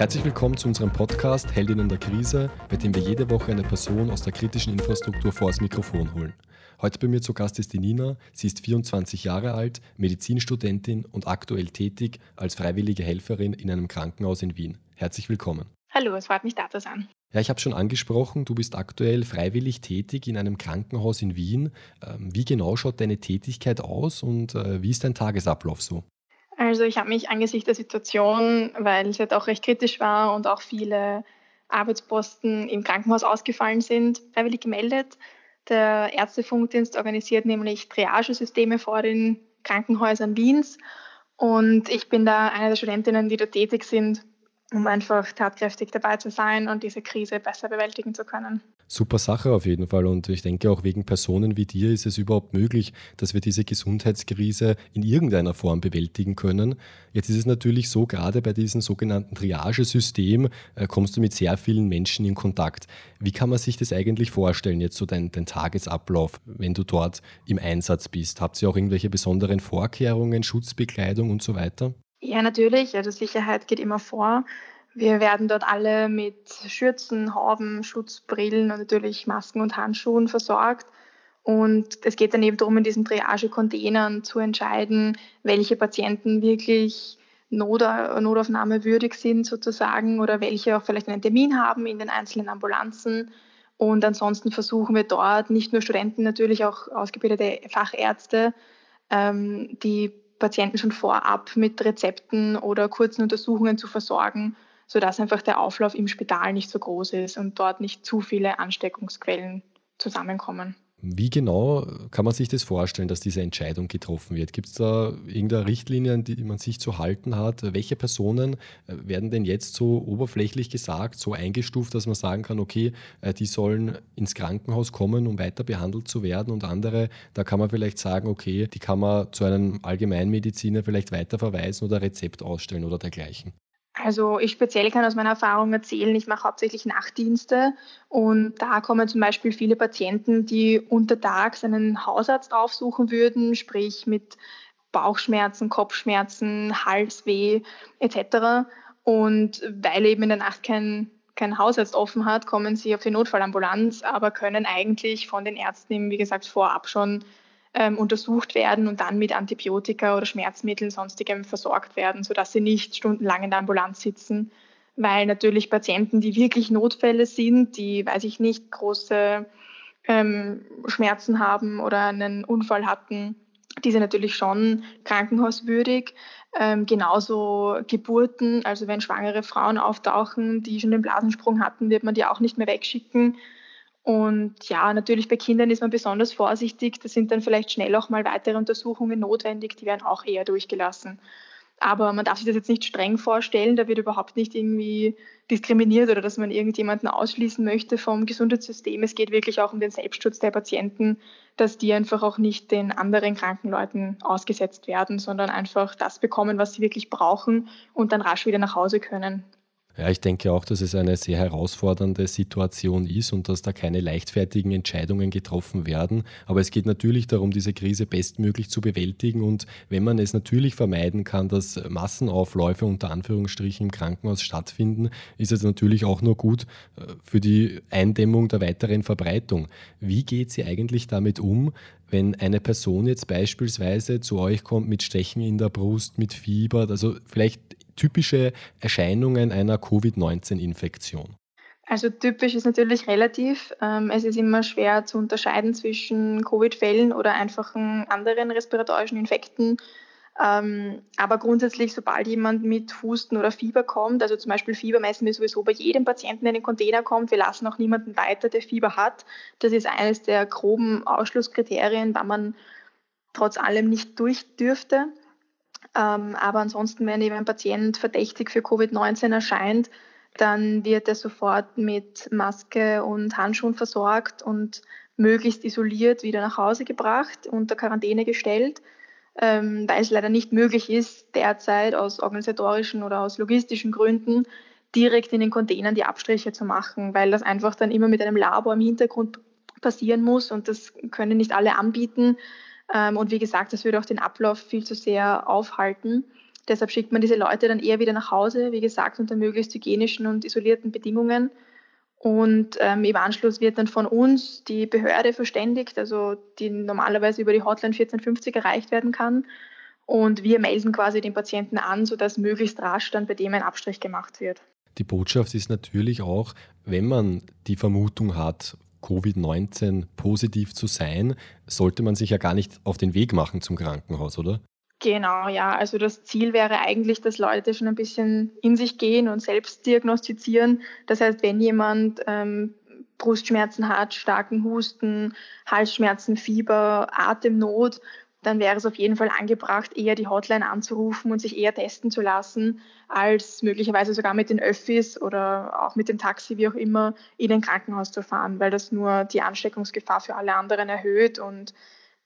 Herzlich willkommen zu unserem Podcast Heldinnen der Krise, bei dem wir jede Woche eine Person aus der kritischen Infrastruktur vor das Mikrofon holen. Heute bei mir zu Gast ist die Nina. Sie ist 24 Jahre alt, Medizinstudentin und aktuell tätig als freiwillige Helferin in einem Krankenhaus in Wien. Herzlich willkommen. Hallo, es freut mich da zu sein. Ja, ich habe schon angesprochen, du bist aktuell freiwillig tätig in einem Krankenhaus in Wien. Ähm, wie genau schaut deine Tätigkeit aus und äh, wie ist dein Tagesablauf so? Also ich habe mich angesichts der Situation, weil es ja doch recht kritisch war und auch viele Arbeitsposten im Krankenhaus ausgefallen sind, freiwillig gemeldet. Der Ärztefunkdienst organisiert nämlich Triagesysteme vor den Krankenhäusern Wiens und ich bin da eine der Studentinnen, die da tätig sind um einfach tatkräftig dabei zu sein und diese Krise besser bewältigen zu können. Super Sache auf jeden Fall. Und ich denke, auch wegen Personen wie dir ist es überhaupt möglich, dass wir diese Gesundheitskrise in irgendeiner Form bewältigen können. Jetzt ist es natürlich so, gerade bei diesem sogenannten Triagesystem äh, kommst du mit sehr vielen Menschen in Kontakt. Wie kann man sich das eigentlich vorstellen, jetzt so dein, dein Tagesablauf, wenn du dort im Einsatz bist? Habt ihr auch irgendwelche besonderen Vorkehrungen, Schutzbekleidung und so weiter? Ja, natürlich. Also Sicherheit geht immer vor. Wir werden dort alle mit Schürzen, Hauben, Schutzbrillen und natürlich Masken und Handschuhen versorgt. Und es geht dann eben darum, in diesen Triage-Containern zu entscheiden, welche Patienten wirklich Not Notaufnahme würdig sind sozusagen oder welche auch vielleicht einen Termin haben in den einzelnen Ambulanzen. Und ansonsten versuchen wir dort nicht nur Studenten, natürlich auch ausgebildete Fachärzte, ähm, die Patienten schon vorab mit Rezepten oder kurzen Untersuchungen zu versorgen, sodass einfach der Auflauf im Spital nicht so groß ist und dort nicht zu viele Ansteckungsquellen zusammenkommen. Wie genau kann man sich das vorstellen, dass diese Entscheidung getroffen wird? Gibt es da irgendeine Richtlinie, an die man sich zu halten hat? Welche Personen äh, werden denn jetzt so oberflächlich gesagt, so eingestuft, dass man sagen kann, okay, äh, die sollen ins Krankenhaus kommen, um weiter behandelt zu werden und andere, da kann man vielleicht sagen, okay, die kann man zu einem Allgemeinmediziner vielleicht weiterverweisen oder Rezept ausstellen oder dergleichen? Also ich speziell kann aus meiner Erfahrung erzählen, ich mache hauptsächlich Nachtdienste und da kommen zum Beispiel viele Patienten, die untertags einen Hausarzt aufsuchen würden, sprich mit Bauchschmerzen, Kopfschmerzen, Halsweh etc. Und weil eben in der Nacht kein, kein Hausarzt offen hat, kommen sie auf die Notfallambulanz, aber können eigentlich von den Ärzten, wie gesagt, vorab schon ähm, untersucht werden und dann mit Antibiotika oder Schmerzmitteln sonstigem versorgt werden, sodass sie nicht stundenlang in der Ambulanz sitzen, weil natürlich Patienten, die wirklich Notfälle sind, die, weiß ich nicht, große ähm, Schmerzen haben oder einen Unfall hatten, diese natürlich schon krankenhauswürdig. Ähm, genauso Geburten, also wenn schwangere Frauen auftauchen, die schon den Blasensprung hatten, wird man die auch nicht mehr wegschicken. Und ja, natürlich bei Kindern ist man besonders vorsichtig. Da sind dann vielleicht schnell auch mal weitere Untersuchungen notwendig, die werden auch eher durchgelassen. Aber man darf sich das jetzt nicht streng vorstellen, da wird überhaupt nicht irgendwie diskriminiert oder dass man irgendjemanden ausschließen möchte vom Gesundheitssystem. Es geht wirklich auch um den Selbstschutz der Patienten, dass die einfach auch nicht den anderen kranken Leuten ausgesetzt werden, sondern einfach das bekommen, was sie wirklich brauchen und dann rasch wieder nach Hause können. Ja, ich denke auch, dass es eine sehr herausfordernde Situation ist und dass da keine leichtfertigen Entscheidungen getroffen werden. Aber es geht natürlich darum, diese Krise bestmöglich zu bewältigen. Und wenn man es natürlich vermeiden kann, dass Massenaufläufe unter Anführungsstrichen im Krankenhaus stattfinden, ist es natürlich auch nur gut äh, für die Eindämmung der weiteren Verbreitung. Wie geht sie eigentlich damit um, wenn eine Person jetzt beispielsweise zu euch kommt mit Stechen in der Brust, mit Fieber, also vielleicht typische Erscheinungen einer Covid-19-Infektion? Also typisch ist natürlich relativ. Ähm, es ist immer schwer zu unterscheiden zwischen Covid-Fällen oder einfachen anderen respiratorischen Infekten. Ähm, aber grundsätzlich, sobald jemand mit Husten oder Fieber kommt, also zum Beispiel Fieber messen wir sowieso bei jedem Patienten, der in den Container kommt, wir lassen auch niemanden weiter, der Fieber hat. Das ist eines der groben Ausschlusskriterien, da man trotz allem nicht durch dürfte. Ähm, aber ansonsten, wenn eben ein Patient verdächtig für Covid-19 erscheint, dann wird er sofort mit Maske und Handschuhen versorgt und möglichst isoliert wieder nach Hause gebracht, unter Quarantäne gestellt, ähm, weil es leider nicht möglich ist, derzeit aus organisatorischen oder aus logistischen Gründen direkt in den Containern die Abstriche zu machen, weil das einfach dann immer mit einem Labor im Hintergrund passieren muss und das können nicht alle anbieten. Ähm, und wie gesagt, das würde auch den Ablauf viel zu sehr aufhalten. Deshalb schickt man diese Leute dann eher wieder nach Hause, wie gesagt, unter möglichst hygienischen und isolierten Bedingungen. Und ähm, im Anschluss wird dann von uns die Behörde verständigt, also die normalerweise über die Hotline 1450 erreicht werden kann. Und wir melden quasi den Patienten an, sodass möglichst rasch dann bei dem ein Abstrich gemacht wird. Die Botschaft ist natürlich auch, wenn man die Vermutung hat, Covid-19 positiv zu sein, sollte man sich ja gar nicht auf den Weg machen zum Krankenhaus, oder? Genau, ja. Also das Ziel wäre eigentlich, dass Leute schon ein bisschen in sich gehen und selbst diagnostizieren. Das heißt, wenn jemand ähm, Brustschmerzen hat, starken Husten, Halsschmerzen, Fieber, Atemnot, dann wäre es auf jeden Fall angebracht, eher die Hotline anzurufen und sich eher testen zu lassen, als möglicherweise sogar mit den Öffis oder auch mit dem Taxi, wie auch immer, in ein Krankenhaus zu fahren, weil das nur die Ansteckungsgefahr für alle anderen erhöht. Und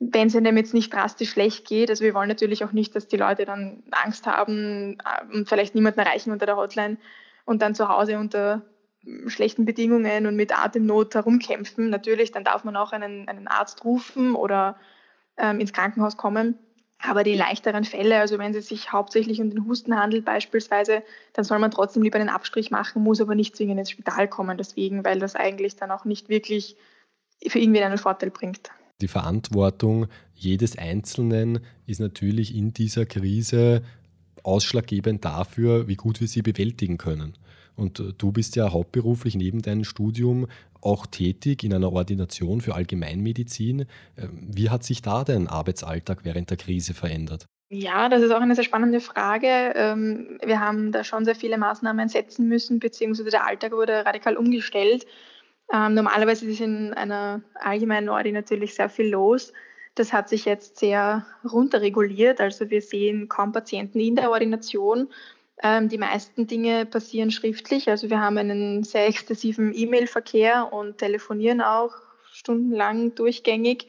wenn es ihnen jetzt nicht drastisch schlecht geht, also wir wollen natürlich auch nicht, dass die Leute dann Angst haben und vielleicht niemanden erreichen unter der Hotline und dann zu Hause unter schlechten Bedingungen und mit Atemnot herumkämpfen. Natürlich, dann darf man auch einen, einen Arzt rufen oder ähm, ins Krankenhaus kommen. Aber die leichteren Fälle, also wenn es sich hauptsächlich um den Husten handelt beispielsweise, dann soll man trotzdem lieber einen Abstrich machen, muss aber nicht zwingend ins Spital kommen deswegen, weil das eigentlich dann auch nicht wirklich für irgendwen einen Vorteil bringt. Die Verantwortung jedes Einzelnen ist natürlich in dieser Krise ausschlaggebend dafür, wie gut wir sie bewältigen können. Und äh, du bist ja hauptberuflich neben deinem Studium auch tätig in einer Ordination für Allgemeinmedizin. Ähm, wie hat sich da dein Arbeitsalltag während der Krise verändert? Ja, das ist auch eine sehr spannende Frage. Ähm, wir haben da schon sehr viele Maßnahmen setzen müssen, beziehungsweise der Alltag wurde radikal umgestellt. Ähm, normalerweise ist in einer allgemeinen Ordi natürlich sehr viel los. Das hat sich jetzt sehr runterreguliert. Also wir sehen kaum Patienten in der Ordination ähm, die meisten Dinge passieren schriftlich. Also wir haben einen sehr exzessiven E-Mail-Verkehr und telefonieren auch stundenlang durchgängig.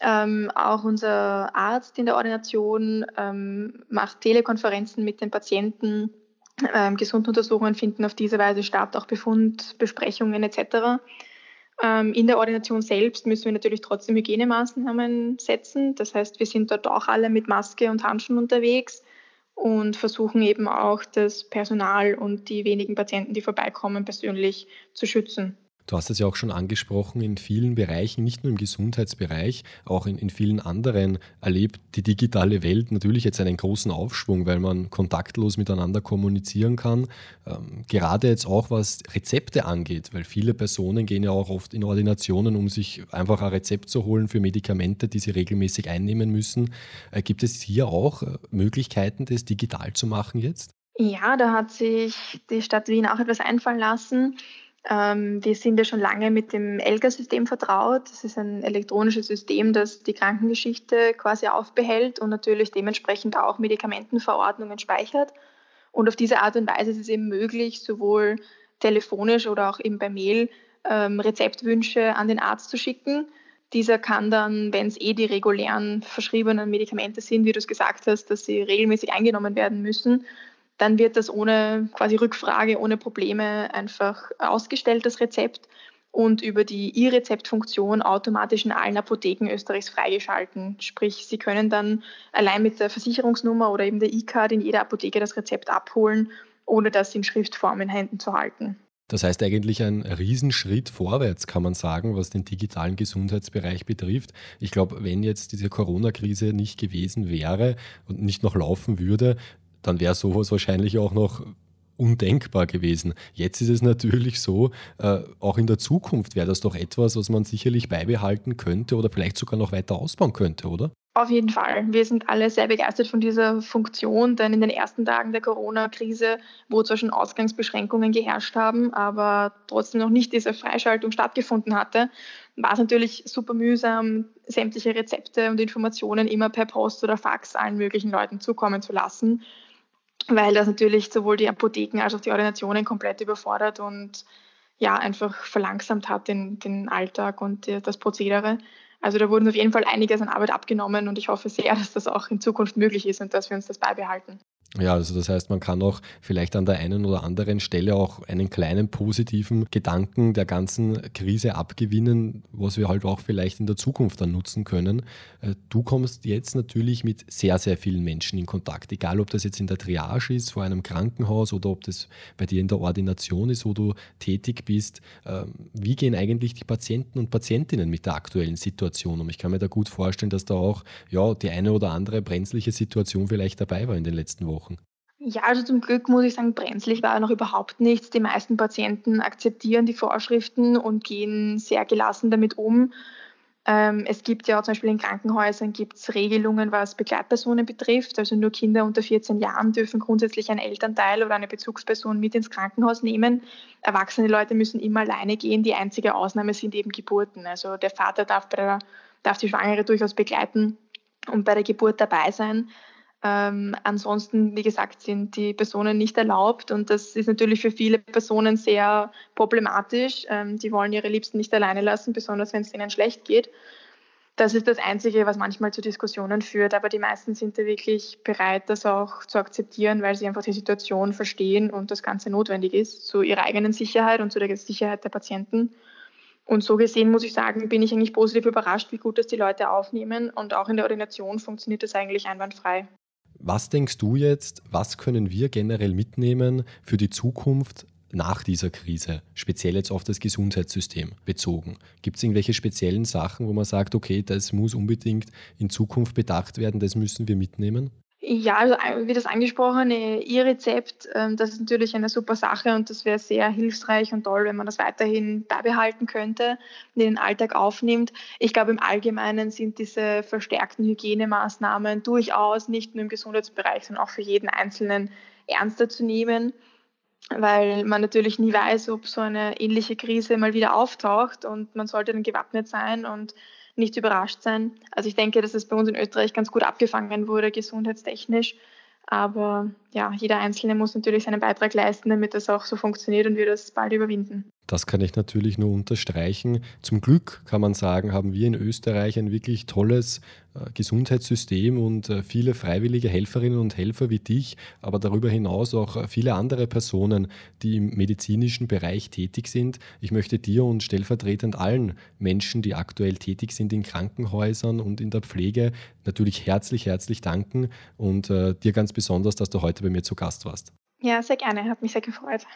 Ähm, auch unser Arzt in der Ordination ähm, macht Telekonferenzen mit den Patienten. Ähm, Gesunduntersuchungen finden auf diese Weise statt, auch Befundbesprechungen etc. Ähm, in der Ordination selbst müssen wir natürlich trotzdem Hygienemaßnahmen setzen. Das heißt, wir sind dort auch alle mit Maske und Handschuhen unterwegs und versuchen eben auch das Personal und die wenigen Patienten, die vorbeikommen, persönlich zu schützen. Du hast es ja auch schon angesprochen, in vielen Bereichen, nicht nur im Gesundheitsbereich, auch in, in vielen anderen erlebt die digitale Welt natürlich jetzt einen großen Aufschwung, weil man kontaktlos miteinander kommunizieren kann. Ähm, gerade jetzt auch was Rezepte angeht, weil viele Personen gehen ja auch oft in Ordinationen, um sich einfach ein Rezept zu holen für Medikamente, die sie regelmäßig einnehmen müssen. Äh, gibt es hier auch äh, Möglichkeiten, das digital zu machen jetzt? Ja, da hat sich die Stadt Wien auch etwas einfallen lassen. Ähm, wir sind ja schon lange mit dem ELGA-System vertraut. Das ist ein elektronisches System, das die Krankengeschichte quasi aufbehält und natürlich dementsprechend auch Medikamentenverordnungen speichert. Und auf diese Art und Weise ist es eben möglich, sowohl telefonisch oder auch eben per Mail ähm, Rezeptwünsche an den Arzt zu schicken. Dieser kann dann, wenn es eh die regulären verschriebenen Medikamente sind, wie du es gesagt hast, dass sie regelmäßig eingenommen werden müssen, dann wird das ohne quasi Rückfrage, ohne Probleme einfach ausgestellt, das Rezept und über die E-Rezept-Funktion automatisch in allen Apotheken Österreichs freigeschalten. Sprich, Sie können dann allein mit der Versicherungsnummer oder eben der E-Card in jeder Apotheke das Rezept abholen, ohne das in Schriftform in Händen zu halten. Das heißt eigentlich ein Riesenschritt vorwärts, kann man sagen, was den digitalen Gesundheitsbereich betrifft. Ich glaube, wenn jetzt diese Corona-Krise nicht gewesen wäre und nicht noch laufen würde, dann wäre sowas wahrscheinlich auch noch undenkbar gewesen. Jetzt ist es natürlich so, äh, auch in der Zukunft wäre das doch etwas, was man sicherlich beibehalten könnte oder vielleicht sogar noch weiter ausbauen könnte, oder? Auf jeden Fall. Wir sind alle sehr begeistert von dieser Funktion, denn in den ersten Tagen der Corona-Krise, wo zwar schon Ausgangsbeschränkungen geherrscht haben, aber trotzdem noch nicht diese Freischaltung stattgefunden hatte, war es natürlich super mühsam, sämtliche Rezepte und Informationen immer per Post oder Fax allen möglichen Leuten zukommen zu lassen weil das natürlich sowohl die Apotheken als auch die Ordinationen komplett überfordert und ja, einfach verlangsamt hat den, den Alltag und die, das Prozedere. Also da wurden auf jeden Fall einiges an Arbeit abgenommen und ich hoffe sehr, dass das auch in Zukunft möglich ist und dass wir uns das beibehalten. Ja, also das heißt, man kann auch vielleicht an der einen oder anderen Stelle auch einen kleinen positiven Gedanken der ganzen Krise abgewinnen, was wir halt auch vielleicht in der Zukunft dann nutzen können. Äh, du kommst jetzt natürlich mit sehr, sehr vielen Menschen in Kontakt, egal ob das jetzt in der Triage ist, vor einem Krankenhaus oder ob das bei dir in der Ordination ist, wo du tätig bist. Ähm, wie gehen eigentlich die Patienten und Patientinnen mit der aktuellen Situation um? Ich kann mir da gut vorstellen, dass da auch ja, die eine oder andere brenzliche Situation vielleicht dabei war in den letzten Wochen. Ja, also zum Glück muss ich sagen, brenzlig war noch überhaupt nichts. Die meisten Patienten akzeptieren die Vorschriften und gehen sehr gelassen damit um. Ähm, es gibt ja zum Beispiel in Krankenhäusern gibt's Regelungen, was Begleitpersonen betrifft. Also nur Kinder unter 14 Jahren dürfen grundsätzlich einen Elternteil oder eine Bezugsperson mit ins Krankenhaus nehmen. Erwachsene Leute müssen immer alleine gehen. Die einzige Ausnahme sind eben Geburten. Also der Vater darf, der, darf die Schwangere durchaus begleiten und bei der Geburt dabei sein. Ähm, ansonsten, wie gesagt, sind die Personen nicht erlaubt und das ist natürlich für viele Personen sehr problematisch. Ähm, die wollen ihre Liebsten nicht alleine lassen, besonders wenn es ihnen schlecht geht. Das ist das Einzige, was manchmal zu Diskussionen führt, aber die meisten sind da wirklich bereit, das auch zu akzeptieren, weil sie einfach die Situation verstehen und das Ganze notwendig ist, zu ihrer eigenen Sicherheit und zu der Sicherheit der Patienten. Und so gesehen muss ich sagen, bin ich eigentlich positiv überrascht, wie gut das die Leute aufnehmen und auch in der Ordination funktioniert das eigentlich einwandfrei. Was denkst du jetzt, was können wir generell mitnehmen für die Zukunft nach dieser Krise, speziell jetzt auf das Gesundheitssystem bezogen? Gibt es irgendwelche speziellen Sachen, wo man sagt, okay, das muss unbedingt in Zukunft bedacht werden, das müssen wir mitnehmen? Ja, also wie das angesprochene E-Rezept, ähm, das ist natürlich eine super Sache und das wäre sehr hilfreich und toll, wenn man das weiterhin beibehalten könnte und in den Alltag aufnimmt. Ich glaube, im Allgemeinen sind diese verstärkten Hygienemaßnahmen durchaus nicht nur im Gesundheitsbereich, sondern auch für jeden Einzelnen ernster zu nehmen, weil man natürlich nie weiß, ob so eine ähnliche Krise mal wieder auftaucht und man sollte dann gewappnet sein und nicht überrascht sein. Also ich denke, dass es bei uns in Österreich ganz gut abgefangen wurde, gesundheitstechnisch. Aber ja, jeder Einzelne muss natürlich seinen Beitrag leisten, damit das auch so funktioniert und wir das bald überwinden. Das kann ich natürlich nur unterstreichen. Zum Glück kann man sagen, haben wir in Österreich ein wirklich tolles äh, Gesundheitssystem und äh, viele freiwillige Helferinnen und Helfer wie dich, aber darüber hinaus auch äh, viele andere Personen, die im medizinischen Bereich tätig sind. Ich möchte dir und stellvertretend allen Menschen, die aktuell tätig sind in Krankenhäusern und in der Pflege, natürlich herzlich, herzlich danken und dir ganz besonders, dass du heute bei mir zu Gast warst. Ja, sehr gerne, hat mich sehr gefreut.